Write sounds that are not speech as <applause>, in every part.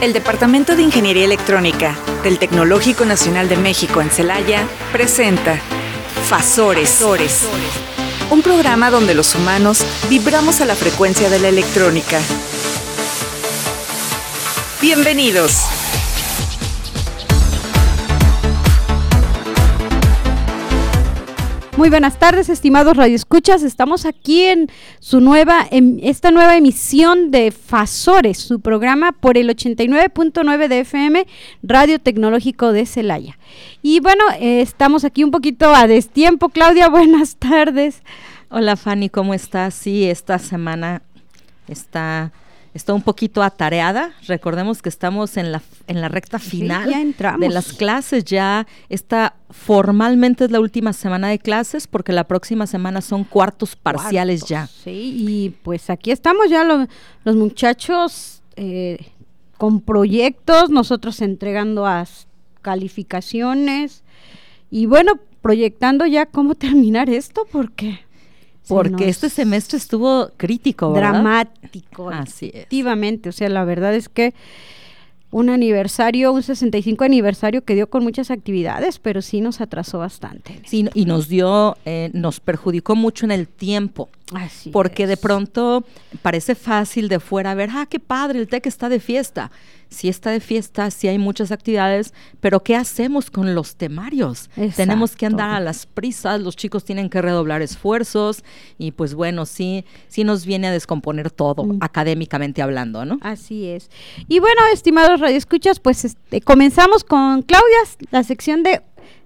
El Departamento de Ingeniería Electrónica del Tecnológico Nacional de México en Celaya presenta Fasores, un programa donde los humanos vibramos a la frecuencia de la electrónica. Bienvenidos. Muy buenas tardes, estimados radioescuchas. Estamos aquí en su nueva em, esta nueva emisión de Fasores, su programa por el 89.9 de FM Radio Tecnológico de Celaya. Y bueno, eh, estamos aquí un poquito a destiempo. Claudia, <laughs> buenas tardes. Hola Fanny, ¿cómo estás? Sí, esta semana está está un poquito atareada. Recordemos que estamos en la, en la recta final de las clases. Ya está formalmente es la última semana de clases porque la próxima semana son cuartos parciales ya. Sí, y pues aquí estamos ya los muchachos eh, con proyectos, nosotros entregando a calificaciones y bueno, proyectando ya cómo <laughs> terminar esto porque porque este semestre estuvo crítico, ¿verdad? Dramático. Así es. Efectivamente, o sea, la verdad es que un aniversario, un 65 aniversario que dio con muchas actividades, pero sí nos atrasó bastante. Sí, y nos dio, eh, nos perjudicó mucho en el tiempo. Así porque de pronto parece fácil de fuera ver, ah, qué padre, el TEC está de fiesta sí está de fiesta, sí hay muchas actividades, pero ¿qué hacemos con los temarios? Tenemos que andar a las prisas, los chicos tienen que redoblar esfuerzos y pues bueno, sí, sí nos viene a descomponer todo, mm. académicamente hablando, ¿no? Así es. Y bueno, estimados radioescuchas, pues este, comenzamos con Claudia, la sección de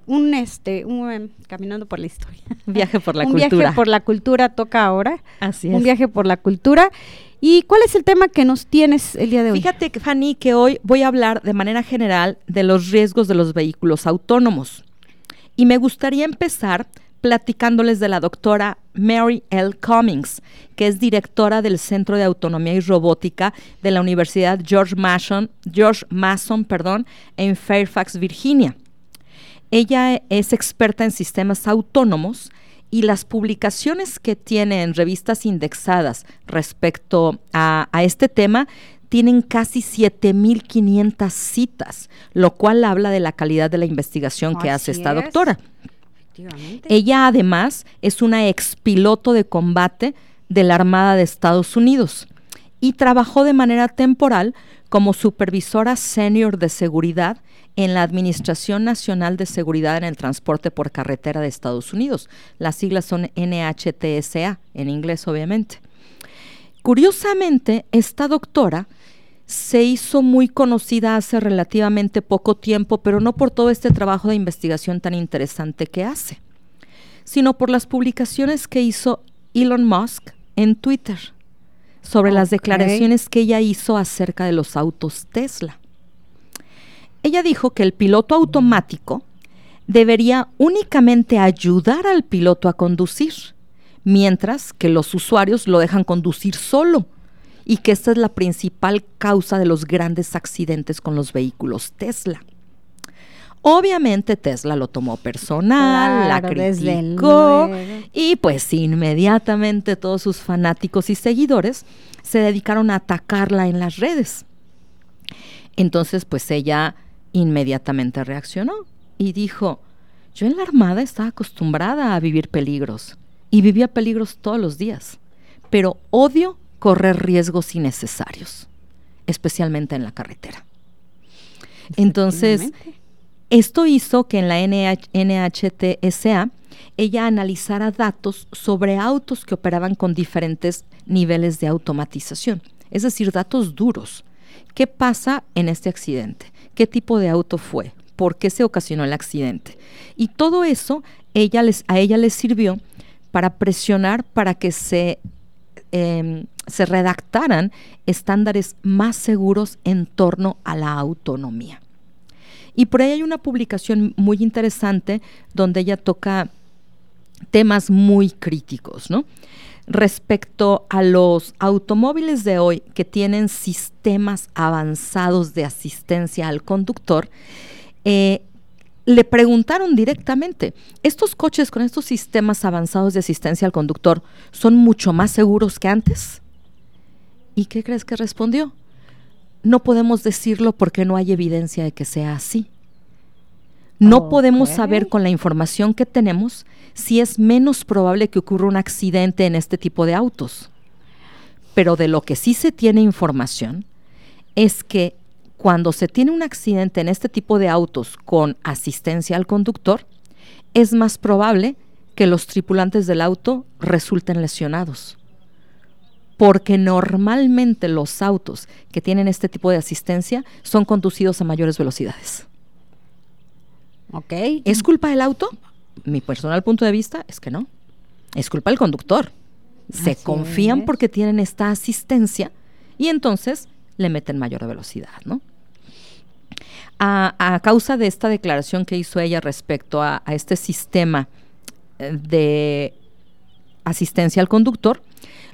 un este un em, caminando por la historia. Viaje por la un <laughs> cultura. Un viaje por la cultura toca ahora. Así es. Un viaje por la cultura ¿Y cuál es el tema que nos tienes el día de hoy? Fíjate, Fanny, que hoy voy a hablar de manera general de los riesgos de los vehículos autónomos. Y me gustaría empezar platicándoles de la doctora Mary L. Cummings, que es directora del Centro de Autonomía y Robótica de la Universidad George Mason, George Mason perdón, en Fairfax, Virginia. Ella es experta en sistemas autónomos y las publicaciones que tiene en revistas indexadas respecto a, este tema tienen casi 7.500 citas, lo cual habla de la calidad de la investigación que hace esta doctora. Ella además es una expiloto de combate de la Armada de Estados Unidos y trabajó de manera temporal como supervisora senior de seguridad en la Administración Nacional de Seguridad en el Transporte por Carretera de Estados Unidos. Las siglas son NHTSA, en inglés obviamente. Curiosamente, esta doctora se hizo muy conocida hace relativamente poco tiempo, pero no por todo este trabajo de investigación tan interesante que hace, sino por las publicaciones que hizo Elon Musk en Twitter sobre las declaraciones que ella hizo acerca de los autos Tesla. Ella dijo que el piloto automático debería únicamente ayudar al piloto a conducir, mientras que los usuarios lo dejan conducir solo y que esta es la principal causa de los grandes accidentes con los vehículos Tesla. Obviamente Tesla lo tomó personal, la criticó y pues inmediatamente todos sus fanáticos y seguidores se dedicaron a atacarla en las redes. Entonces pues ella inmediatamente reaccionó y dijo, yo en la Armada estaba acostumbrada a vivir peligros y vivía peligros todos los días, pero odio correr riesgos innecesarios, especialmente en la carretera. Entonces, esto hizo que en la NHTSA ella analizara datos sobre autos que operaban con diferentes niveles de automatización, es decir, datos duros. ¿Qué pasa en este accidente? qué tipo de auto fue, por qué se ocasionó el accidente. Y todo eso les, a ella le sirvió para presionar para que em, se redactaran estándares más seguros en torno a la autonomía. Y por ahí hay una publicación muy interesante donde ella toca temas muy críticos, ¿no? respecto a los automóviles de hoy que tienen sistemas avanzados de asistencia al conductor, eh, le preguntaron directamente, ¿estos coches con estos sistemas avanzados de asistencia al conductor son mucho más seguros que antes? ¿Y qué crees que respondió? No podemos decirlo porque no hay evidencia de que sea así. No podemos saber con la información que tenemos si es menos probable que ocurra un accidente en este tipo de autos. Pero de lo que sí se tiene información es que cuando se tiene un accidente en este tipo de autos con asistencia al conductor, es más probable que los tripulantes del auto resulten lesionados. Porque normalmente los autos que tienen este tipo de asistencia son conducidos a mayores velocidades. Ok. ¿Es culpa del auto? Mi personal punto de vista es que no. Es culpa del conductor. Se Así confían es. porque tienen esta asistencia y entonces le meten mayor velocidad, ¿no? A, a causa de esta declaración que hizo ella respecto a, a este sistema eh, de asistencia al conductor,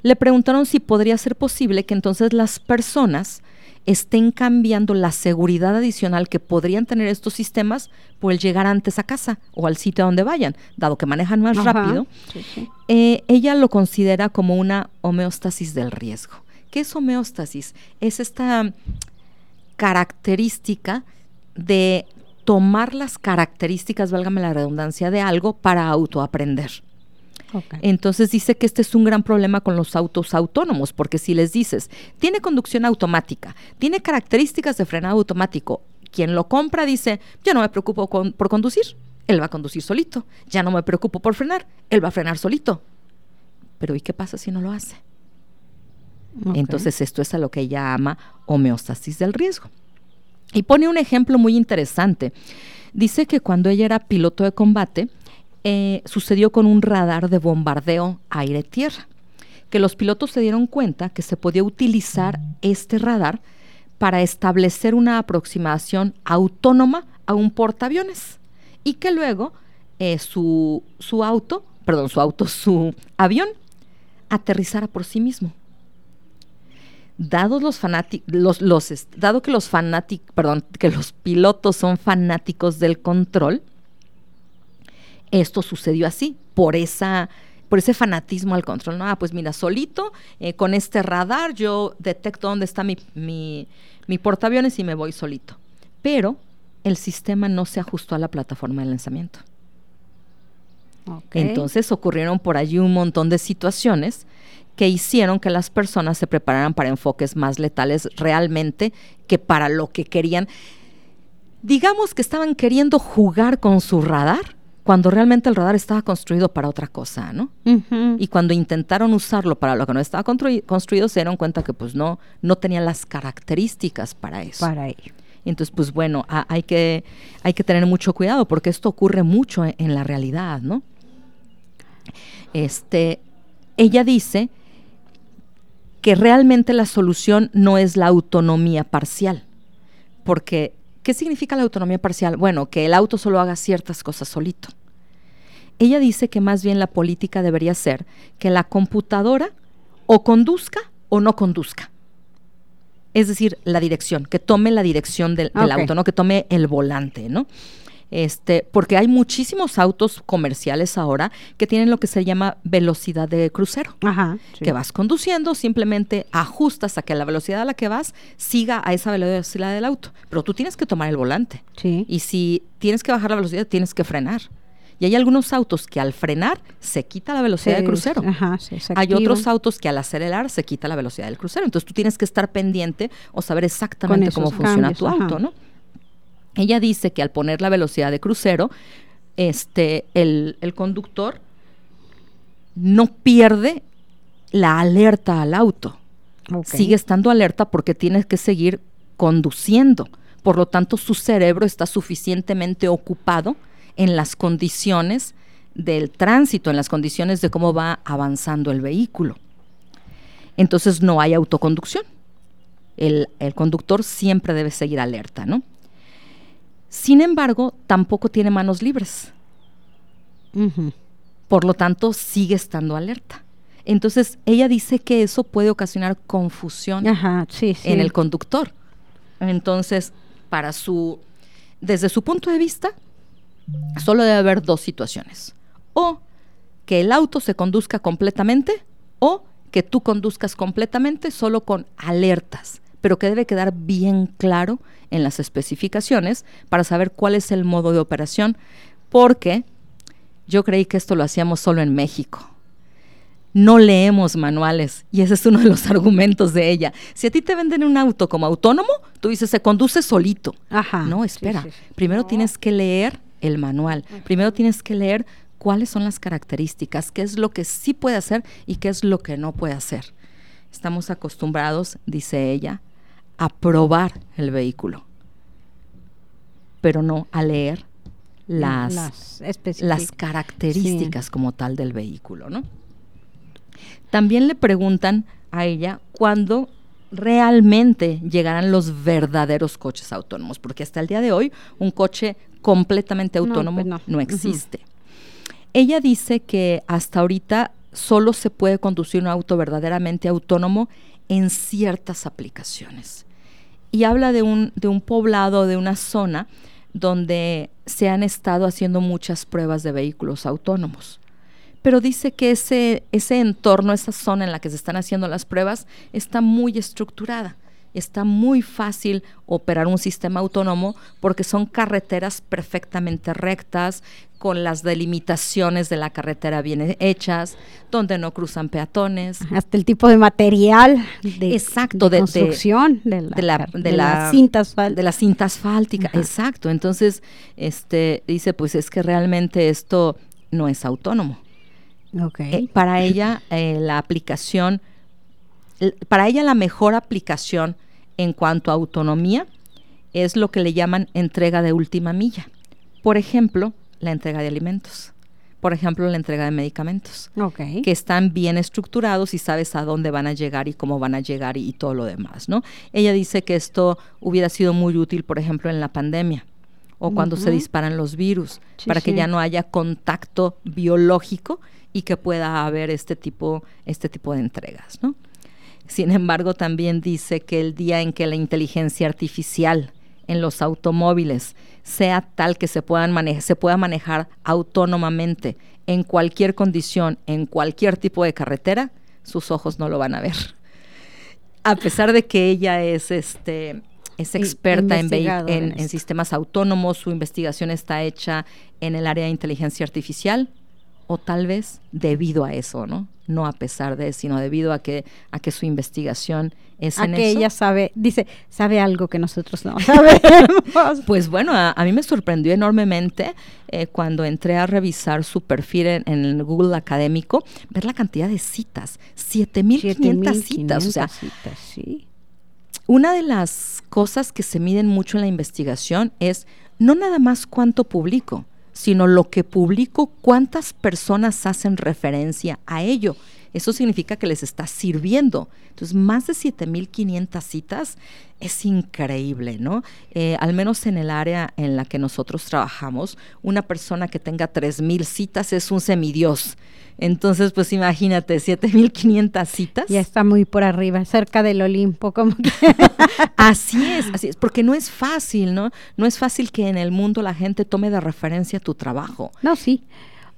le preguntaron si podría ser posible que entonces las personas estén cambiando la seguridad adicional que podrían tener estos sistemas por el llegar antes a casa o al sitio a donde vayan, dado que manejan más Ajá. rápido. Sí, sí. Eh, ella lo considera como una homeostasis del riesgo. ¿Qué es homeostasis? Es esta característica de tomar las características, válgame la redundancia, de algo para autoaprender. Entonces dice que este es un gran problema con los autos autónomos, porque si les dices, tiene conducción automática, tiene características de frenado automático, quien lo compra dice, yo no me preocupo con- por conducir, él va a conducir solito, ya no me preocupo por frenar, él va a frenar solito. Pero ¿y qué pasa si no lo hace? Entonces esto es a lo que ella llama homeostasis del riesgo. Y pone un ejemplo muy interesante. Dice que cuando ella era piloto de combate, eh, sucedió con un radar de bombardeo aire-tierra, que los pilotos se dieron cuenta que se podía utilizar este radar para establecer una aproximación autónoma a un portaaviones y que luego eh, su, su auto, perdón, su auto, su avión aterrizara por sí mismo. Dados los fanáticos, los, los, dado que los fanáticos, perdón, que los pilotos son fanáticos del control, esto sucedió así, por esa, por ese fanatismo al control. ¿no? Ah, pues mira, solito, eh, con este radar, yo detecto dónde está mi, mi, mi portaaviones y me voy solito. Pero el sistema no se ajustó a la plataforma de lanzamiento. Entonces ocurrieron por allí un montón de situaciones que hicieron que las personas se prepararan para enfoques más letales realmente que para lo que querían. Digamos que estaban queriendo jugar con su radar cuando realmente el radar estaba construido para otra cosa, ¿no? Y cuando intentaron usarlo para lo que no estaba construi- construido, se dieron cuenta que pues no, no tenía las características para eso. Para ello. Entonces, pues bueno, ha- hay, que, hay que tener mucho cuidado porque esto ocurre mucho en, en la realidad, ¿no? Este, ella dice que realmente la solución no es la autonomía parcial. Porque, ¿qué significa la autonomía parcial? Bueno, que el auto solo haga ciertas cosas solito. Ella dice que más bien la política debería ser que la computadora o conduzca o no conduzca. Es decir, la dirección, que tome la dirección del, del Ok. auto, ¿no? Que tome el volante, ¿no? Este, porque hay muchísimos autos comerciales ahora que tienen lo que se llama velocidad de crucero. Ajá. sí. Que vas conduciendo, simplemente ajustas a que la velocidad a la que vas siga a esa velocidad del auto. Pero tú tienes que tomar el volante. Sí. Y si tienes que bajar la velocidad, tienes que frenar. Y hay algunos autos que al frenar se quita la velocidad Sí, de crucero. Ajá, sí, Hay otros autos que al acelerar se quita la velocidad del crucero. Entonces tú tienes que estar pendiente o saber exactamente cómo funciona cambios, tu ajá. auto, ¿no? Ella dice que al poner la velocidad de crucero, este, el, el conductor no pierde la alerta al auto. Sigue estando alerta porque tiene que seguir conduciendo. Por lo tanto, su cerebro está suficientemente ocupado en las condiciones del tránsito, en las condiciones de cómo va avanzando el vehículo. Entonces no hay autoconducción. El, el conductor siempre debe seguir alerta, ¿no? Sin embargo, tampoco tiene manos libres. Por lo tanto, sigue estando alerta. Entonces, ella dice que eso puede ocasionar confusión Ajá, sí, sí. en el conductor. Entonces, para su, desde su punto de vista, solo debe haber dos situaciones. O que el auto se conduzca completamente o que tú conduzcas completamente solo con alertas pero que debe quedar bien claro en las especificaciones para saber cuál es el modo de operación, porque yo creí que esto lo hacíamos solo en México. No leemos manuales y ese es uno de los <laughs> argumentos de ella. Si a ti te venden un auto como autónomo, tú dices, se conduce solito. Ajá. No, espera. Primero tienes que leer el manual. Primero tienes que leer cuáles son las características, qué es lo que sí puede hacer y qué es lo que no puede hacer. Estamos acostumbrados, dice ella, a probar el vehículo, pero no a leer las, las, características como tal del vehículo, ¿no? También le preguntan a ella cuándo realmente llegarán los verdaderos coches autónomos, porque hasta el día de hoy un coche completamente autónomo no, pues existe. Ella dice que hasta ahorita solo se puede conducir un auto verdaderamente autónomo en ciertas aplicaciones. Y habla de un, de un poblado, de una zona donde se han estado haciendo muchas pruebas de vehículos autónomos. Pero dice que ese, ese entorno, esa zona en la que se están haciendo las pruebas, está muy estructurada está muy fácil operar un sistema autónomo porque son carreteras perfectamente rectas, con las delimitaciones de la carretera bien hechas, donde no cruzan peatones. Hasta el tipo de material de, exacto, de, construcción de, la, de, la, cinta asfáltica. De la cinta asfáltica, exacto. Entonces, este, dice, pues es que realmente esto no es autónomo. Okay. Eh, para ella, eh, la aplicación para ella la mejor aplicación en cuanto a autonomía es lo que le llaman entrega de última milla. Por ejemplo, la entrega de alimentos. Por ejemplo, la entrega de medicamentos. Que están bien estructurados y sabes a dónde van a llegar y cómo van a llegar y, todo lo demás, ¿no? Ella dice que esto hubiera sido muy útil, por ejemplo, en la pandemia o cuando se disparan los virus, para que ya no haya contacto biológico y que pueda haber este tipo, este tipo de entregas, ¿no? Sin embargo, también dice que el día en que la inteligencia artificial en los automóviles sea tal que se, puedan se pueda manejar autónomamente en cualquier condición, en cualquier tipo de carretera, sus ojos no lo van a ver. A pesar de que ella es este es experta en, en, sistemas autónomos, su investigación está hecha en el área de inteligencia artificial, o tal vez debido a eso, ¿no? No a pesar de, sino debido a que a que su investigación es a en que ella sabe, dice, sabe algo que nosotros no <laughs> sabemos. <laughs> pues bueno, a, mí me sorprendió enormemente eh, cuando entré a revisar su perfil en, el Google académico, ver la cantidad de citas, 7500 citas, o sea, citas, sí. Una de las cosas que se miden mucho en la investigación es no nada más cuánto publico, sino lo que publico, cuántas personas hacen referencia a ello. Eso significa que les está sirviendo. Entonces, más de 7.500 citas es increíble, ¿no? Eh, al menos en el área en la que nosotros trabajamos, una persona que tenga 3.000 citas es un semidios. Entonces, pues imagínate, 7500 citas. Ya está muy por arriba, cerca del Olimpo, como que. <laughs> así es, así es, porque no es fácil, ¿no? No es fácil que en el mundo la gente tome de referencia tu trabajo. No, sí.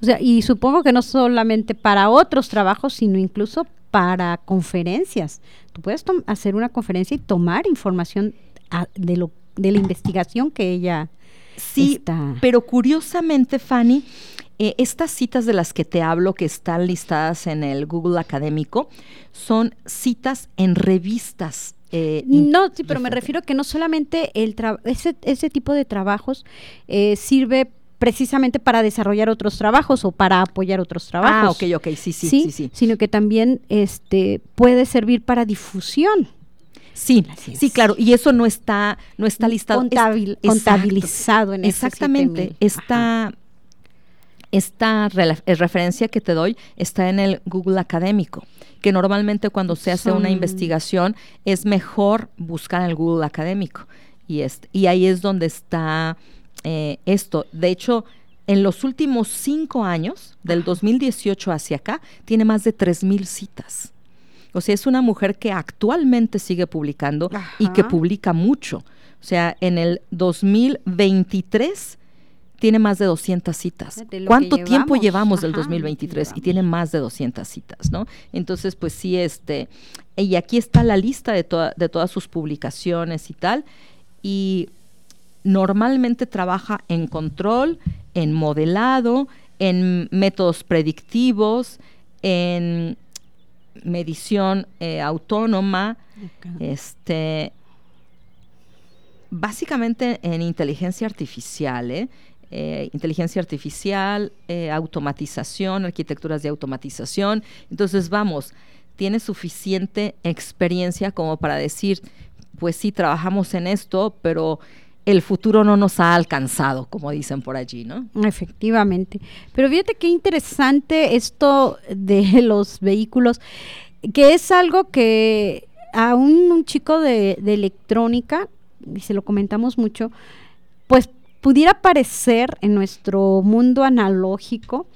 O sea, y supongo que no solamente para otros trabajos, sino incluso para conferencias. Tú puedes hacer una conferencia y tomar información de lo de la investigación que ella sí, está. pero curiosamente, Fanny, eh, estas citas de las que te hablo, que están listadas en el Google académico, son citas en revistas. Eh, no, sí, pero me refiero que no solamente el ese, ese tipo de trabajos eh, sirve precisamente para desarrollar otros trabajos o para apoyar otros trabajos. Ah, ok, ok, sí, sí, sí, sí, Sino que también este, puede servir para difusión. Sí, sí, claro, y eso no está, no está listado. contabilizado en Exactamente, está, esta eh, referencia que te doy está en el Google académico, que normalmente cuando se hace una investigación es mejor buscar en el Google académico. Y, este, y ahí es donde está eh, esto. De hecho, en los últimos cinco años, del 2018 hacia acá, tiene más de 3.000 citas. O sea, es una mujer que actualmente sigue publicando y que publica mucho. O sea, en el 2023 tiene más de 200 citas. ¿Cuánto tiempo llevamos del 2023? Y tiene más de 200 citas, ¿no? Entonces, pues sí, este, y aquí está la lista de, de todas sus publicaciones y tal, y normalmente trabaja en control, en modelado, en métodos predictivos, en medición eh, autónoma, este, básicamente en inteligencia artificial, ¿eh? Eh, inteligencia artificial, automatización, arquitecturas de automatización. Entonces, vamos, tiene suficiente experiencia como para decir, pues sí, trabajamos en esto, pero el futuro no nos ha alcanzado, como dicen por allí, ¿no? Efectivamente. Pero fíjate qué interesante esto de <laughs> los vehículos, que es algo que a un, chico de, de, electrónica, y se lo comentamos mucho, pues pudiera parecer en nuestro mundo analógico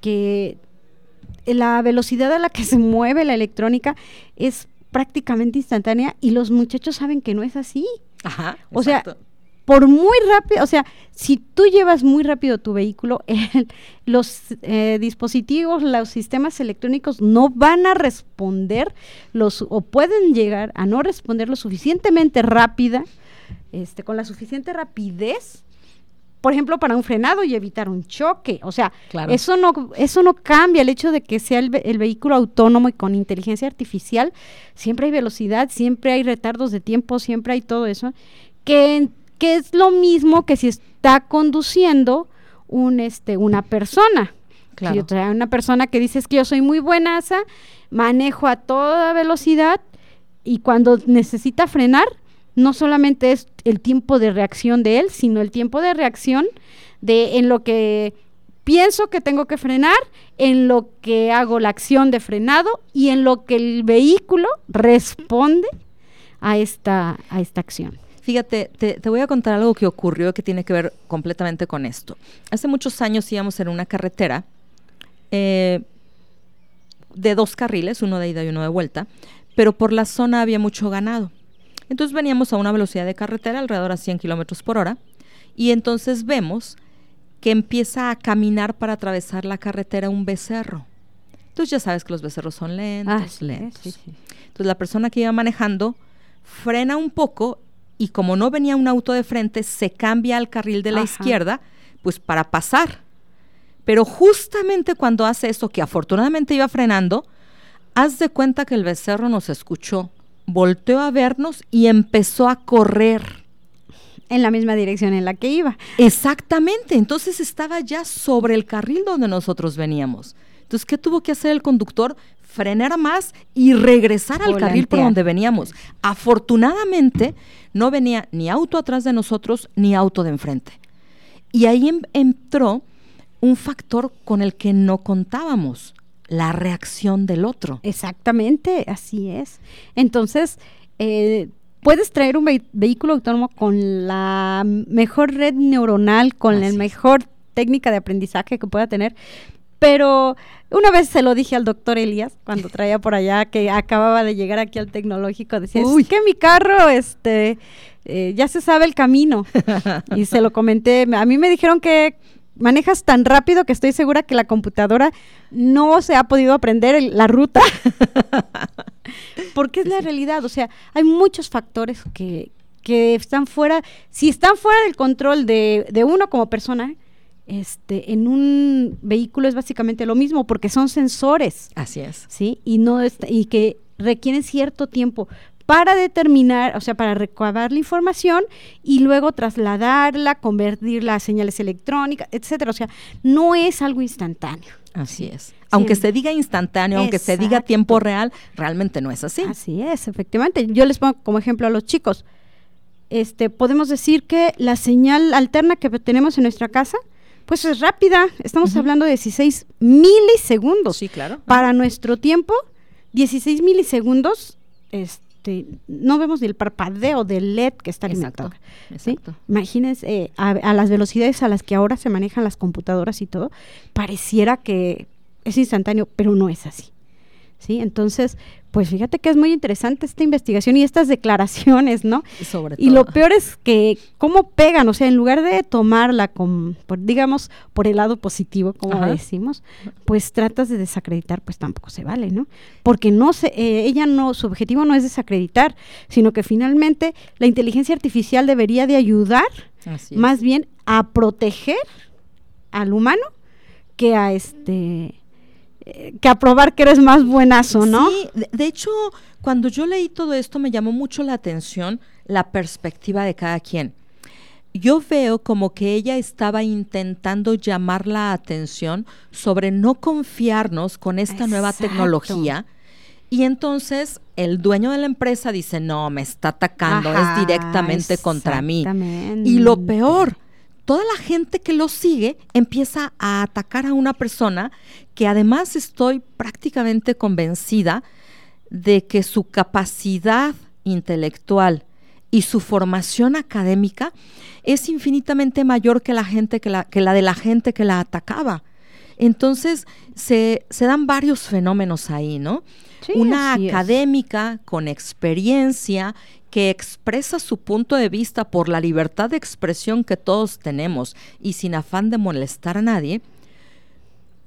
que la velocidad a la que se mueve la electrónica es prácticamente instantánea y los muchachos saben que no es así. Ajá. O sea, por muy rápido, o sea, si tú llevas muy rápido tu vehículo, <laughs> los eh, dispositivos, los sistemas electrónicos no van a responder los o pueden llegar a no responder lo suficientemente rápida, este, con la suficiente rapidez, por ejemplo, para un frenado y evitar un choque. O sea, eso no eso no cambia el hecho de que sea el, el vehículo autónomo y con inteligencia artificial. Siempre hay velocidad, siempre hay retardos de tiempo, siempre hay todo eso que que es lo mismo que si está conduciendo un este una persona. Claro. Si una persona que dice que yo soy muy buenaza, manejo a toda velocidad y cuando necesita frenar, no solamente es el tiempo de reacción de él, sino el tiempo de reacción de en lo que pienso que tengo que frenar, en lo que hago la acción de frenado y en lo que el vehículo responde a esta, a esta acción. Fíjate, te, voy a contar algo que ocurrió que tiene que ver completamente con esto. Hace muchos años íbamos en una carretera eh, de dos carriles, uno de ida y uno de vuelta, pero por la zona había mucho ganado. Entonces veníamos a una velocidad de carretera alrededor a 100 kilómetros por hora y entonces vemos que empieza a caminar para atravesar la carretera un becerro. Entonces ya sabes que los becerros son lentos, ah, lentos. Entonces la persona que iba manejando frena un poco y como no venía un auto de frente, se cambia al carril de la izquierda, pues para pasar. Pero justamente cuando hace eso, que afortunadamente iba frenando, haz de cuenta que el becerro nos escuchó, volteó a vernos y empezó a correr. En la misma dirección en la que iba. Exactamente, entonces estaba ya sobre el carril donde nosotros veníamos. Entonces, ¿qué tuvo que hacer el conductor? frenar más y regresar al carril por donde veníamos. Afortunadamente, no venía ni auto atrás de nosotros ni auto de enfrente. Y ahí em, entró un factor con el que no contábamos, la reacción del otro. Exactamente, así es. Entonces, eh, puedes traer un vehículo autónomo con la mejor red neuronal, con la mejor técnica de aprendizaje que pueda tener, pero una vez se lo dije al doctor Elías cuando traía por allá que acababa de llegar aquí al tecnológico, decía, Uy. que mi carro, este, eh, ya se sabe el camino. <laughs> y se lo comenté. A mí me dijeron que manejas tan rápido que estoy segura que la computadora no se ha podido aprender la ruta. <laughs> Porque es la realidad. O sea, hay muchos factores que, que están fuera, si están fuera del control de, de uno como persona, este, en un vehículo es básicamente lo mismo porque son sensores. Así es. ¿Sí? Y, no y que requieren cierto tiempo para determinar, o sea, para recabar la información y luego trasladarla, convertirla a señales electrónicas, etcétera. O sea, no es algo instantáneo. Así es. Aunque se diga instantáneo, aunque se diga tiempo real, realmente no es así. Así es, efectivamente. Yo les pongo como ejemplo a los chicos. Este, podemos decir que la señal alterna que tenemos en nuestra casa pues es rápida. Estamos hablando de 16 milisegundos. Sí, claro. Para nuestro tiempo, 16 milisegundos, este, no vemos ni el parpadeo del LED que está alimentado. Exacto, Imagínense eh, a, las velocidades a las que ahora se manejan las computadoras y todo, pareciera que es instantáneo, pero no es así. ¿Sí? Entonces, Pues fíjate que es muy interesante esta investigación y estas declaraciones, ¿no? Sobre y lo peor es que cómo pegan, o sea, en lugar de tomarla con, digamos, por el lado positivo, como decimos, pues tratas de desacreditar, pues tampoco se vale, ¿no? Porque no se, eh, ella no, su objetivo no es desacreditar, sino que finalmente la inteligencia artificial debería de ayudar, más bien a proteger al humano que a este que a probar que eres más buenazo, ¿no? Sí, de, hecho, cuando yo leí todo esto me llamó mucho la atención la perspectiva de cada quien. Yo veo como que ella estaba intentando llamar la atención sobre no confiarnos con esta nueva tecnología. Y entonces el dueño de la empresa dice, no, me está atacando, es directamente contra mí. Y lo peor, toda la gente que lo sigue empieza a atacar a una persona que además estoy prácticamente convencida de que su capacidad intelectual y su formación académica es infinitamente mayor que la, gente que la, que la de la gente que la atacaba. Entonces se, se dan varios fenómenos ahí, ¿no? Una académica con experiencia que expresa su punto de vista por la libertad de expresión que todos tenemos y sin afán de molestar a nadie,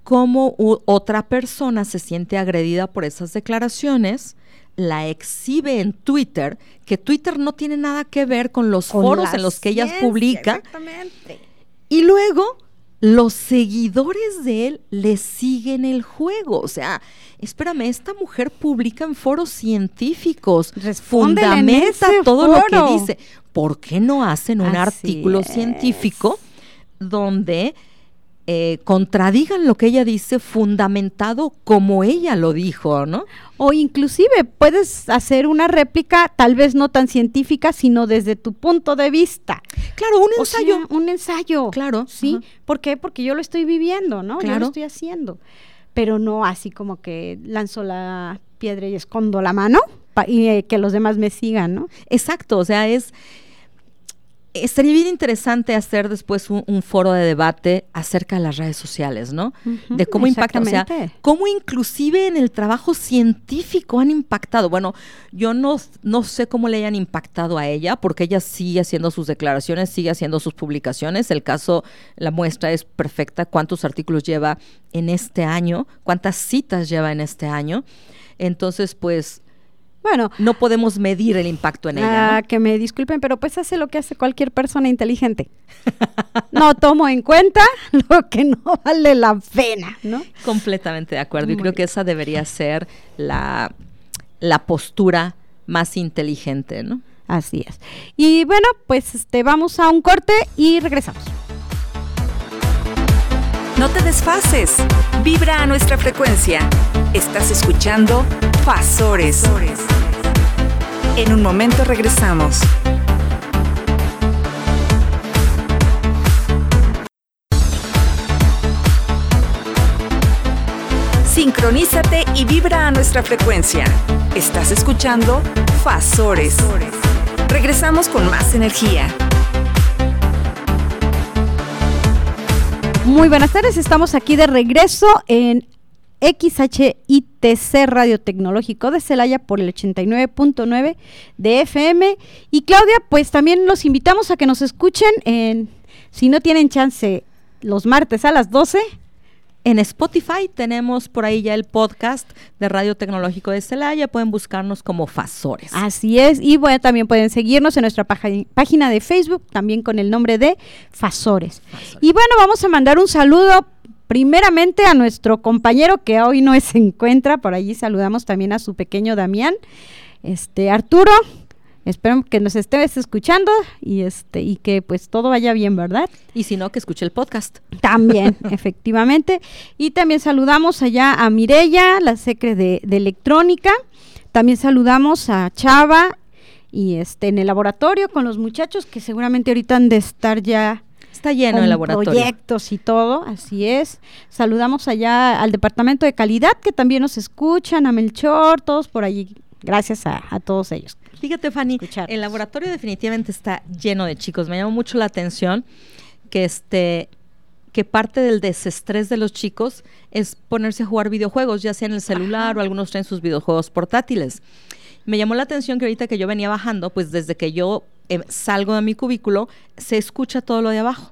cómo otra persona se siente agredida por esas declaraciones, la exhibe en Twitter, que Twitter no tiene nada que ver con los foros en los que ella publica. Y luego los seguidores de él le siguen el juego. O sea, espérame, esta mujer publica en foros científicos, fundamenta todo lo que dice. ¿Por qué no hacen un artículo científico donde eh, contradigan lo que ella dice fundamentado como ella lo dijo, ¿no? O inclusive puedes hacer una réplica, tal vez no tan científica, sino desde tu punto de vista. Claro, un ensayo. un ensayo. Claro. Sí. ¿Por qué? Porque yo lo estoy viviendo, ¿no? Yo lo estoy haciendo. Pero no así como que lanzo la piedra y escondo la mano y eh, que los demás me sigan, ¿no? Exacto, o sea, es estaría bien interesante hacer después un, foro de debate acerca de las redes sociales, ¿no? de cómo impactan, o sea, cómo inclusive en el trabajo científico han impactado. Bueno, yo no, no sé cómo le hayan impactado a ella, porque ella sigue haciendo sus declaraciones, sigue haciendo sus publicaciones. El caso, la muestra es perfecta. ¿Cuántos artículos lleva en este año? ¿Cuántas citas lleva en este año? Entonces, pues bueno, no podemos medir el impacto en ella. Ah, que me disculpen, pero pues hace lo que hace cualquier persona inteligente. no tomo en cuenta <laughs> lo que no vale la pena, ¿no? Completamente de acuerdo. y creo que esa debería ser la, la postura más inteligente, ¿no? Así es. Y bueno, pues este, vamos a un corte y regresamos. No te desfases. Vibra a nuestra frecuencia. Estás escuchando Fasores. En un momento regresamos. Sincronízate y vibra a nuestra frecuencia. Estás escuchando Fasores. Regresamos con más energía. Muy buenas tardes, estamos aquí de regreso en XHITC Radio Tecnológico de Celaya por el 89.9 de FM. Y Claudia, pues también los invitamos a que nos escuchen en, si no tienen chance, los martes a las 12 en Spotify tenemos por ahí ya el podcast de Radio Tecnológico de Celaya. Pueden buscarnos como Fasores. Así es. Y bueno, también pueden seguirnos en nuestra página de Facebook, también con el nombre de Fasores. Y bueno, vamos a mandar un saludo primeramente a nuestro compañero que hoy no se encuentra. Por allí saludamos también a su pequeño Damián. Este, Arturo, Espero que nos estés escuchando y este y que pues todo vaya bien, ¿verdad? Y si no, que escuche el podcast. También, <laughs> efectivamente. Y también saludamos allá a Mirella, la secre de, electrónica. También saludamos a Chava y este en el laboratorio con los muchachos que seguramente ahorita han de estar ya Está lleno el laboratorio. Proyectos y todo, así es. Saludamos allá al departamento de calidad que también nos escuchan, a Melchor, todos por allí. Gracias a, a todos ellos. Fíjate, Fanny, el laboratorio definitivamente está lleno de chicos. Me llamó mucho la atención que este que parte del desestrés de los chicos es ponerse a jugar videojuegos, ya sea en el celular o algunos traen sus videojuegos portátiles. Me llamó la atención que ahorita que yo venía bajando, pues desde que yo eh, salgo de mi cubículo, se escucha todo lo de abajo.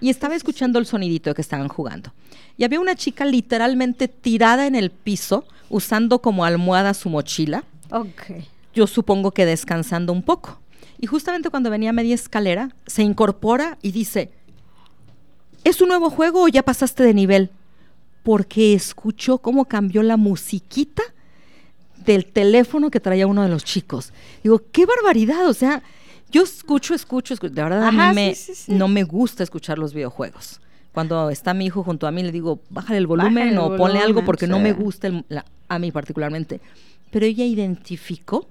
y estaba escuchando el sonidito de que estaban jugando. Y había una chica literalmente tirada en el piso, usando como almohada su mochila. Ok. Yo supongo que descansando un poco. Y justamente cuando venía a media escalera, se incorpora y dice, ¿es un nuevo juego o ya pasaste de nivel? Porque escuchó cómo cambió la musiquita del teléfono que traía uno de los chicos. Digo, qué barbaridad, o sea, yo escucho, escucho, escucho. de verdad a mí me, no me gusta escuchar los videojuegos. Cuando está mi hijo junto a mí, le digo, bájale el volumen o ponle algo porque no me gusta a mí particularmente. Pero ella identificó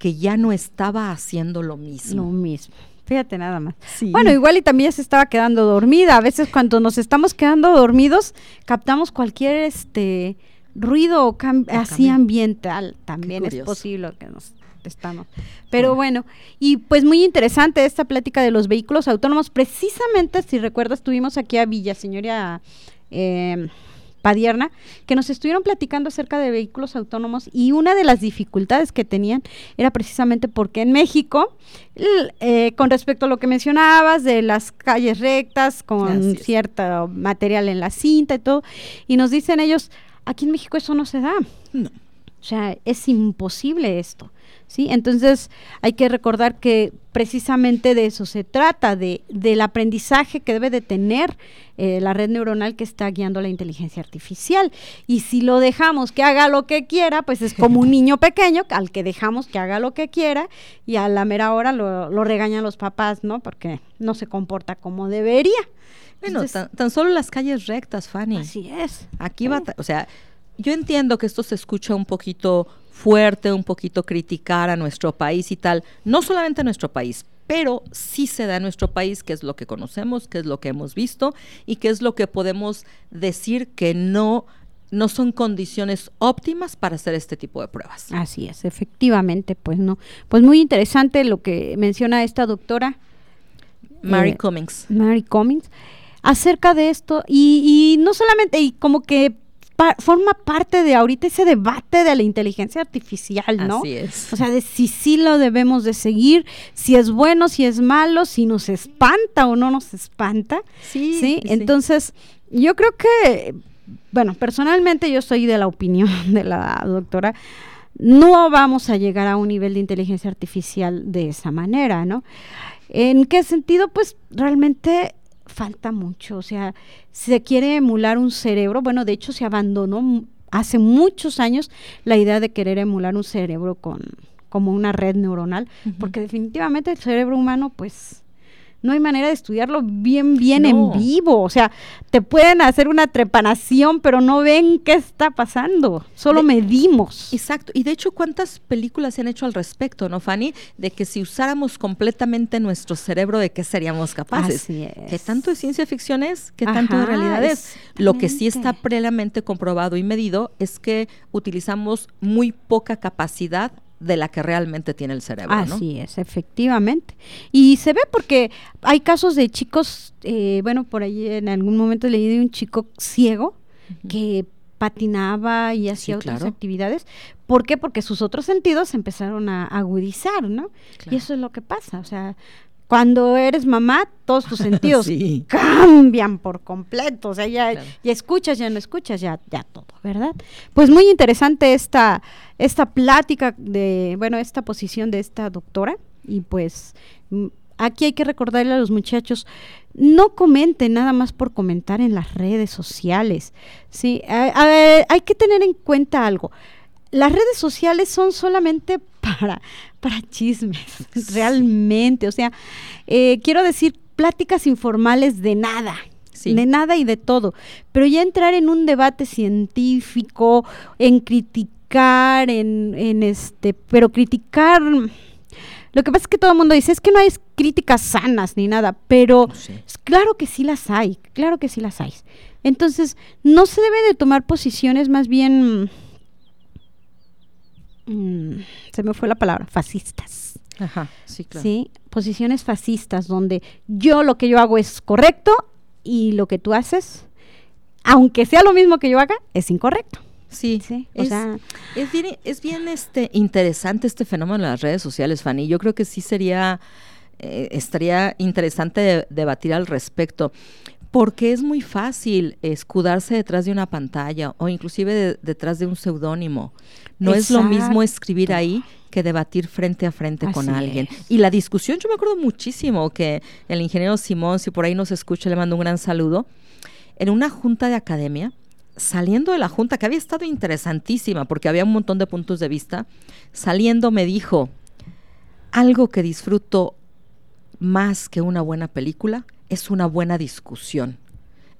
que ya no estaba haciendo lo mismo. Lo mismo. Fíjate nada más. Bueno, igual y también se estaba quedando dormida. A veces cuando nos estamos quedando dormidos, captamos cualquier este ruido así ambiental. También es posible que nos estamos. Pero bueno. y pues muy interesante esta plática de los vehículos autónomos. Precisamente, si recuerdas, estuvimos aquí a Villa, señora eh, Padierna, que nos estuvieron platicando acerca de vehículos autónomos y una de las dificultades que tenían era precisamente porque en México, eh, con respecto a lo que mencionabas de las calles rectas, con cierto material en la cinta y todo, y nos dicen ellos, aquí en México eso no se da. No. O sea, es imposible esto. ¿sí? Entonces hay que recordar que precisamente de eso se trata, de, del aprendizaje que debe de tener eh, la red neuronal que está guiando la inteligencia artificial. Y si lo dejamos que haga lo que quiera, pues es como un <laughs> niño pequeño al que dejamos que haga lo que quiera y a la mera hora lo, regañan los papás, ¿no? Porque no se comporta como debería. Bueno, tan, solo las calles rectas, Fanny. Así es. Aquí va, o sea, yo entiendo que esto se escucha un poquito fuerte, un poquito criticar a nuestro país y tal, no solamente a nuestro país, pero sí se da en nuestro país, que es lo que conocemos, que es lo que hemos visto y que es lo que podemos decir que no no son condiciones óptimas para hacer este tipo de pruebas. Así es, efectivamente, pues no. Pues muy interesante lo que menciona esta doctora. Mary eh, Cummings. Mary Cummings acerca de esto y, y no solamente, y como que forma parte de ahorita ese debate de la inteligencia artificial, ¿no? Así es. O sea, de si sí lo debemos de seguir, si es bueno, si es malo, si nos espanta o no nos espanta. Sí. ¿sí? Entonces, yo creo que, bueno, personalmente yo soy de la opinión <laughs> de la doctora, no vamos a llegar a un nivel de inteligencia artificial de esa manera, ¿no? ¿En qué sentido? Pues realmente falta mucho, o sea, se quiere emular un cerebro, bueno, de hecho se abandonó hace muchos años la idea de querer emular un cerebro con como una red neuronal, porque definitivamente el cerebro humano pues no hay manera de estudiarlo bien, bien en vivo. O sea, te pueden hacer una trepanación, pero no ven qué está pasando. Solo medimos. Exacto. Y de hecho, ¿cuántas películas se han hecho al respecto, no, Fanny? De que si usáramos completamente nuestro cerebro, ¿de qué seríamos capaces? Así es. ¿Qué tanto de ciencia ficción es? ¿Qué tanto de realidad es? Lo que sí está previamente comprobado y medido es que utilizamos muy poca capacidad de la que realmente tiene el cerebro. Así es, efectivamente. Y se ve porque hay casos de chicos, eh, bueno, por ahí en algún momento leí de un chico ciego que patinaba y hacía otras actividades. ¿Por qué? Porque sus otros sentidos empezaron a agudizar, ¿no? Y eso es lo que pasa. O sea, cuando eres mamá, todos tus <laughs> sentidos cambian por completo. O sea, ya, ya escuchas, ya no escuchas, ya, ya todo, ¿verdad? Pues muy interesante esta, esta plática de, bueno, esta posición de esta doctora. Y pues mm, aquí hay que recordarle a los muchachos, no comenten nada más por comentar en las redes sociales. Sí, hay que tener en cuenta algo las redes sociales son solamente <laughs> para, para chismes, <laughs> realmente. O sea, eh, quiero decir, pláticas informales de nada. De nada y de todo. Pero ya entrar en un debate científico, en criticar, en, en este, pero criticar. Lo que pasa es que todo el mundo dice, es que no hay críticas sanas ni nada, pero claro que sí las hay, claro que sí las hay. Entonces, no se debe de tomar posiciones más bien Mm, se me fue la palabra, fascistas. Ajá, sí, claro. Sí, posiciones fascistas donde yo lo que yo hago es correcto y lo que tú haces, aunque sea lo mismo que yo haga, es incorrecto. Sí, es, es, bien, es bien este, interesante este fenómeno en las redes sociales, Fanny. Yo creo que sí sería, eh, estaría interesante debatir al respecto, porque es muy fácil escudarse detrás de una pantalla o inclusive detrás de un seudónimo. No es lo mismo escribir ahí que debatir frente a frente con alguien. Y la discusión, yo me acuerdo muchísimo que el ingeniero Simón, si por ahí nos escucha, le mando un gran saludo, en una junta de academia, saliendo de la junta, que había estado interesantísima porque había un montón de puntos de vista, saliendo me dijo, algo que disfruto más que una buena película es una buena discusión.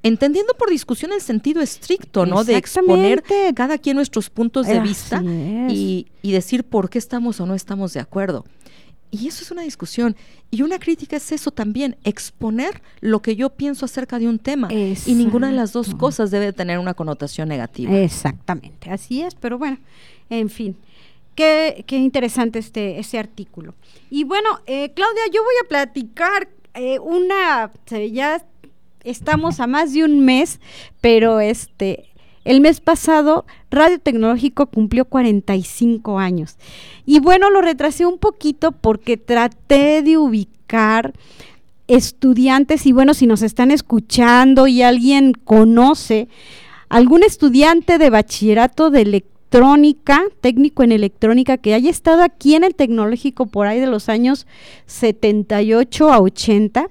Entendiendo por discusión el sentido estricto, ¿no? De exponer cada quien nuestros puntos de vista y, y decir por qué estamos o no estamos de acuerdo. Y eso es una discusión. Y una crítica es eso también, exponer lo que yo pienso acerca de un tema. Y ninguna de las dos cosas debe tener una connotación negativa. Exactamente, así es, pero bueno, en fin. Qué, qué interesante este, este artículo. Y bueno, eh, Claudia, yo voy a platicar eh, una, ya estamos a más de un mes, pero este, el mes pasado, Radio Tecnológico cumplió 45 años. Y bueno, lo retrasé un poquito porque traté de ubicar estudiantes y bueno, si nos están escuchando y alguien conoce algún estudiante de bachillerato de electrónica, técnico en electrónica, que haya estado aquí en el tecnológico por ahí de los años 78 a 80,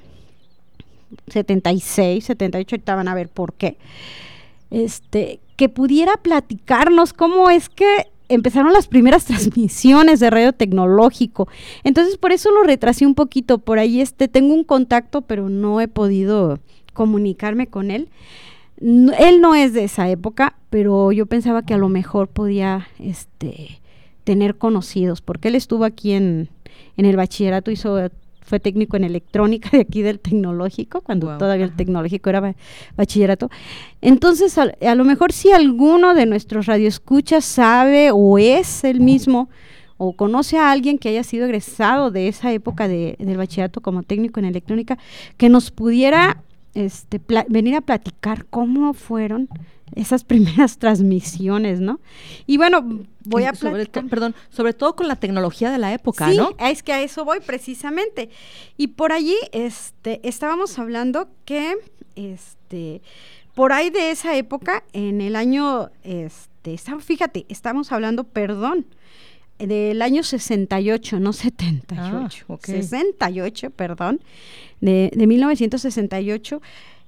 76, 78, ahorita van a ver por qué este, que pudiera platicarnos cómo es que empezaron las primeras <laughs> transmisiones de radio tecnológico. Entonces, por eso lo retrasé un poquito. Por ahí este, tengo un contacto, pero no he podido comunicarme con él. Él no es de esa época, pero yo pensaba que a lo mejor podía este, tener conocidos, porque él estuvo aquí en, en el bachillerato, hizo fue técnico en electrónica de aquí del tecnológico, cuando todavía el tecnológico era bachillerato. Entonces, a, lo mejor si alguno de nuestros radioescuchas sabe o es el mismo o conoce a alguien que haya sido egresado de esa época de, del bachillerato como técnico en electrónica, que nos pudiera este, venir a platicar cómo fueron esas <laughs> primeras transmisiones, ¿no? Y bueno, voy a platicar. perdón, sobre todo con la tecnología de la época, ¿no? es que a eso voy precisamente. Y por allí este, estábamos hablando que, este, por ahí de esa época, en el año, este, fíjate, estamos hablando, perdón, del año 68, no 78, ah, 68, perdón, de, de 1968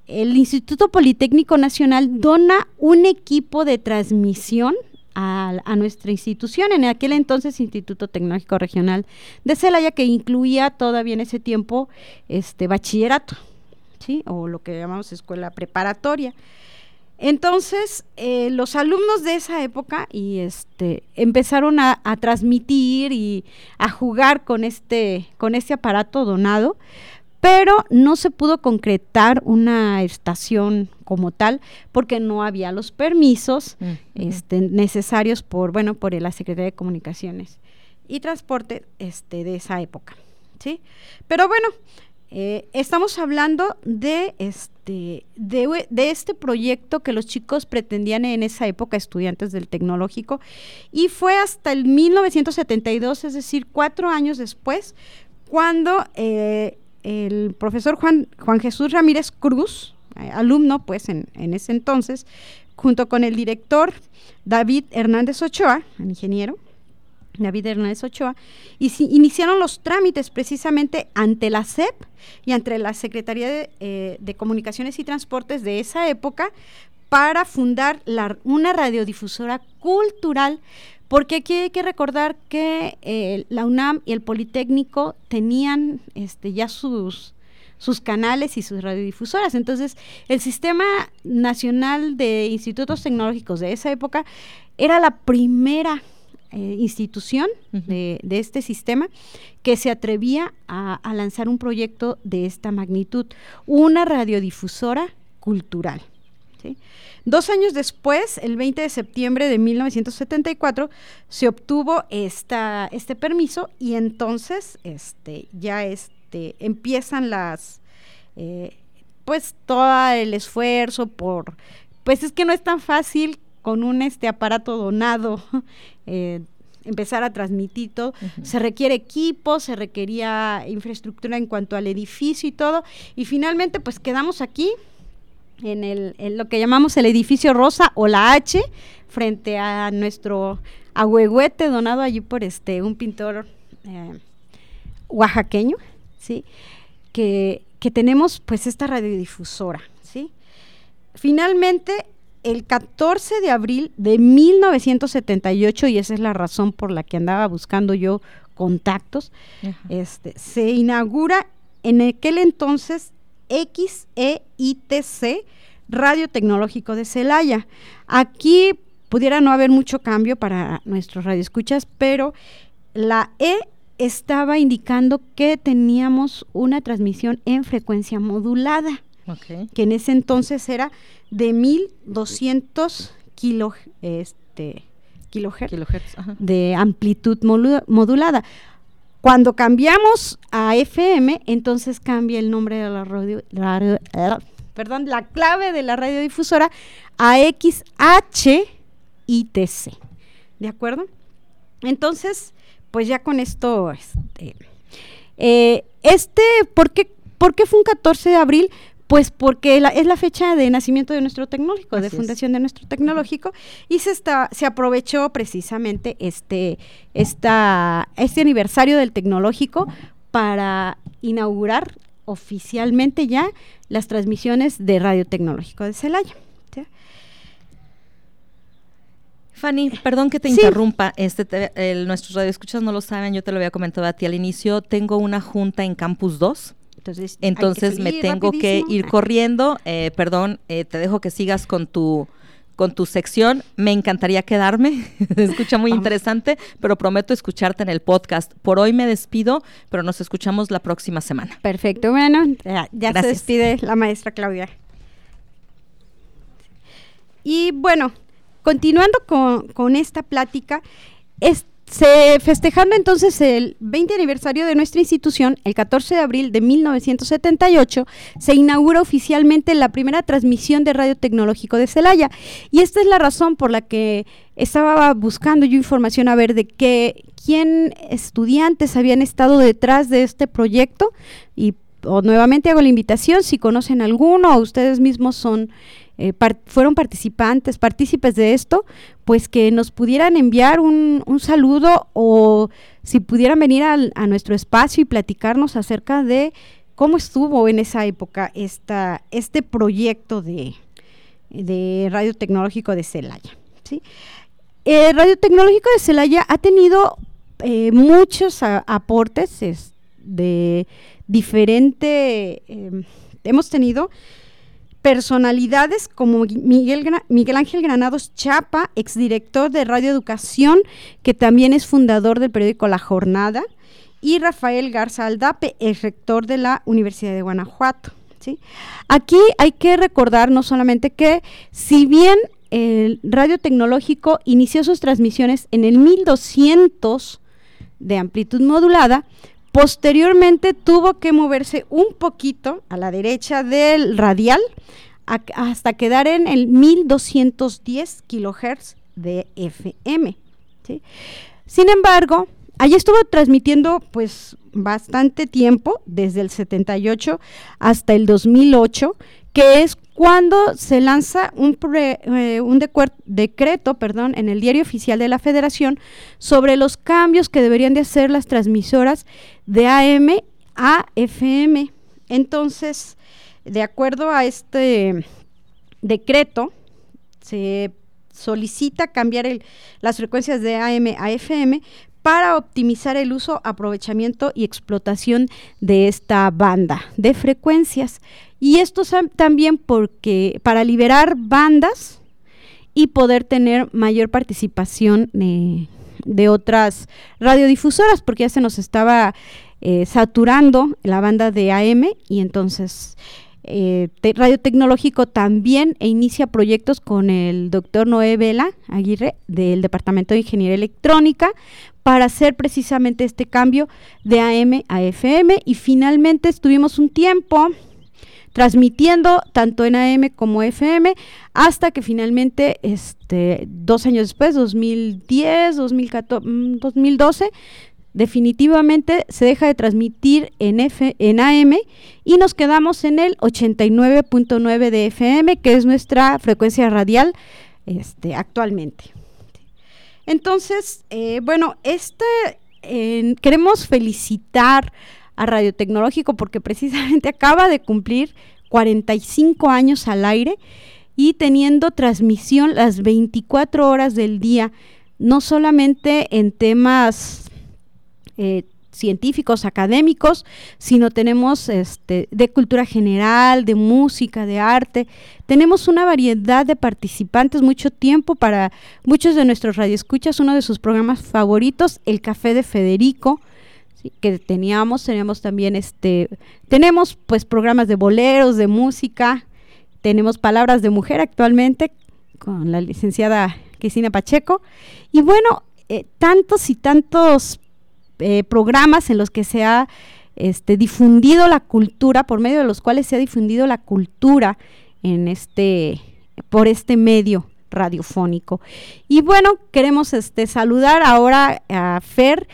el Instituto Politécnico Nacional dona un equipo de transmisión a, nuestra institución, en aquel entonces Instituto Tecnológico Regional de Celaya, que incluía todavía en ese tiempo este bachillerato, ¿sí? o lo que llamamos escuela preparatoria. Entonces, eh, los alumnos de esa época y este empezaron a, a, transmitir y a jugar con este, con este aparato donado pero no se pudo concretar una estación como tal porque no había los permisos mm, este, necesarios por bueno por la Secretaría de Comunicaciones y Transporte este, de esa época, ¿sí? Pero bueno, eh, estamos hablando de este, de, de, este proyecto que los chicos pretendían en esa época, estudiantes del tecnológico, y fue hasta el 1972, es decir, cuatro años después, cuando eh, el profesor Juan, Juan Jesús Ramírez Cruz, eh, alumno pues en, ese entonces, junto con el director David Hernández Ochoa, ingeniero, David Hernández Ochoa, y iniciaron los trámites precisamente ante la SEP y ante la Secretaría de, eh, de Comunicaciones y Transportes de esa época para fundar una radiodifusora cultural porque aquí hay que recordar que eh, la UNAM y el Politécnico tenían este, ya sus, sus canales y sus radiodifusoras. Entonces, el Sistema Nacional de Institutos Tecnológicos de esa época era la primera eh, institución de, este sistema que se atrevía a, a lanzar un proyecto de esta magnitud, una radiodifusora cultural. ¿sí? Dos años después, el 20 de septiembre de 1974, se obtuvo esta, este permiso y entonces este, ya este, empiezan las, eh, pues todo el esfuerzo por, pues es que no es tan fácil con un este aparato donado eh, empezar a transmitir todo. Se requiere equipo, se requería infraestructura en cuanto al edificio y todo. Y finalmente, pues quedamos aquí en, el, en lo que llamamos el edificio rosa o la H, frente a nuestro ahuehuete donado allí por este un pintor eh, oaxaqueño, ¿sí? Que, que tenemos pues esta radiodifusora, ¿sí? Finalmente el 14 de abril de 1978, y esa es la razón por la que andaba buscando yo contactos, este, se inaugura en aquel entonces XEITC, Radio Tecnológico de Celaya. Aquí pudiera no haber mucho cambio para nuestros radioescuchas, pero la E estaba indicando que teníamos una transmisión en frecuencia modulada, que en ese entonces era de 1200 kilo, este, kilohertz, de amplitud modulada. Cuando cambiamos a FM, entonces cambia el nombre de la radio, perdón, la clave de la radiodifusora a XHITC. ¿De acuerdo? Entonces, pues ya con esto, este, eh, este ¿por qué, ¿por qué fue un 14 de abril? Pues porque es la fecha de nacimiento de nuestro tecnológico, de fundación de nuestro tecnológico, y se está, se aprovechó precisamente este, esta, este aniversario del tecnológico para inaugurar oficialmente ya las transmisiones de Radio Tecnológico de Celaya. Fanny, perdón que te interrumpa, este nuestros radioescuchas no lo saben, yo te lo había comentado a ti al inicio, tengo una junta en Campus 2 entonces, me tengo que ir corriendo. Eh, perdón, eh, te dejo que sigas con tu con tu sección. Me encantaría quedarme. <laughs> Escucha muy interesante, pero prometo escucharte en el podcast. Por hoy me despido, pero nos escuchamos la próxima semana. Perfecto. Bueno, ya, se despide la maestra Claudia. Y bueno, continuando con, con esta plática, este se, festejando entonces el 20 aniversario de nuestra institución, el 14 de abril de 1978, se inaugura oficialmente la primera transmisión de Radio Tecnológico de Celaya. Y esta es la razón por la que estaba buscando yo información a ver de qué, quién estudiantes habían estado detrás de este proyecto. Y nuevamente hago la invitación, si conocen alguno o ustedes mismos son eh, fueron participantes, partícipes de esto, pues que nos pudieran enviar un, saludo o si pudieran venir a nuestro espacio y platicarnos acerca de cómo estuvo en esa época esta, este proyecto de, Radio Tecnológico de Celaya. ¿sí? Eh, Radio Tecnológico de Celaya ha tenido eh, muchos aportes de diferente, em, hemos tenido personalidades como Miguel, Ángel Granados Chapa, exdirector de Radio Educación, que también es fundador del periódico La Jornada, y Rafael Garza Aldape, ex rector de la Universidad de Guanajuato. ¿sí? Aquí hay que recordar no solamente que si bien el radio tecnológico inició sus transmisiones en el 1200 de amplitud modulada, Posteriormente tuvo que moverse un poquito a la derecha del radial hasta quedar en el 1210 kilohertz de FM. Sin embargo, allí estuvo transmitiendo pues bastante tiempo, desde el 78 hasta el 2008, que es cuando se lanza un, eh, decreto perdón, en el diario oficial de la Federación sobre los cambios que deberían de hacer las transmisoras de AM a FM. Entonces, de acuerdo a este decreto, se solicita cambiar las frecuencias de AM a FM para optimizar el uso, aprovechamiento y explotación de esta banda de frecuencias. Y esto también porque para liberar bandas y poder tener mayor participación de otras radiodifusoras, porque ya se nos estaba eh, saturando la banda de AM y entonces eh, Radio Tecnológico también inicia proyectos con el doctor Noé Vela Aguirre del Departamento de Ingeniería Electrónica para hacer precisamente este cambio de AM a FM y finalmente estuvimos un tiempo transmitiendo tanto en AM como FM, hasta que finalmente, este, dos años después, 2010, 2014, 2012, definitivamente se deja de transmitir en, F, AM y nos quedamos en el 89.9 de FM, que es nuestra frecuencia radial este, actualmente. Entonces, eh, bueno, este, queremos felicitar a Radio Tecnológico porque precisamente <laughs> acaba de cumplir 45 años al aire y teniendo transmisión las 24 horas del día, no solamente en temas eh, científicos, académicos, sino tenemos este, de cultura general, de música, de arte. Tenemos una variedad de participantes, mucho tiempo para muchos de nuestros radioescuchas, uno de sus programas favoritos, El Café de Federico, que teníamos, teníamos también este, tenemos pues programas de boleros, de música, tenemos Palabras de Mujer actualmente con la licenciada Cristina Pacheco, y bueno, eh, tantos y tantos eh, programas en los que se ha este, difundido la cultura, por medio de los cuales se ha difundido la cultura en este, por este medio radiofónico. Y bueno, queremos este, saludar ahora a Fer,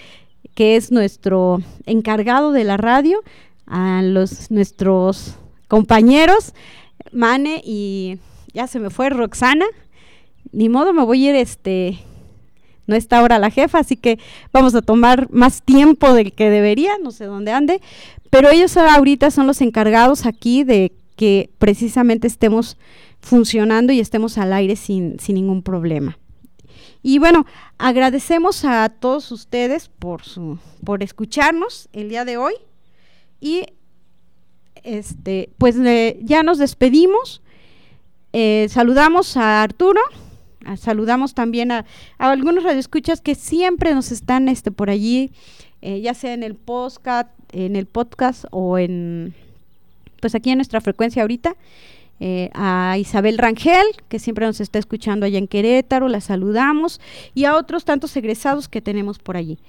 que es nuestro encargado de la radio, a los nuestros compañeros, Mane y ya se me fue Roxana. Ni modo, me voy a ir este no está ahora la jefa, así que vamos a tomar más tiempo del que debería, no sé dónde ande, pero ellos ahorita son los encargados aquí de que precisamente estemos funcionando y estemos al aire sin, sin ningún problema. Y bueno, agradecemos a todos ustedes por su, por escucharnos el día de hoy. Y este, pues ya nos despedimos. Eh, saludamos a Arturo, saludamos también a, algunos radioescuchas que siempre nos están este, por allí, eh, ya sea en el podcast, en el podcast o en pues aquí en nuestra frecuencia ahorita. Eh, a Isabel Rangel, que siempre nos está escuchando allá en Querétaro, la saludamos, y a otros tantos egresados que tenemos por allí.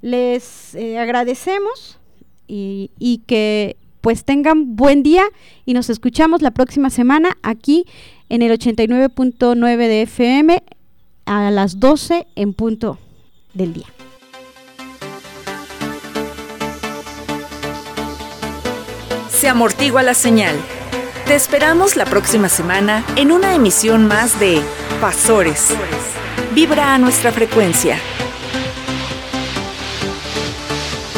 Les eh, agradecemos y, y que pues tengan buen día y nos escuchamos la próxima semana aquí en el 89.9 de FM a las 12 en punto del día. Se amortigua la señal. Te esperamos la próxima semana en una emisión más de Pasores. Vibra a nuestra frecuencia.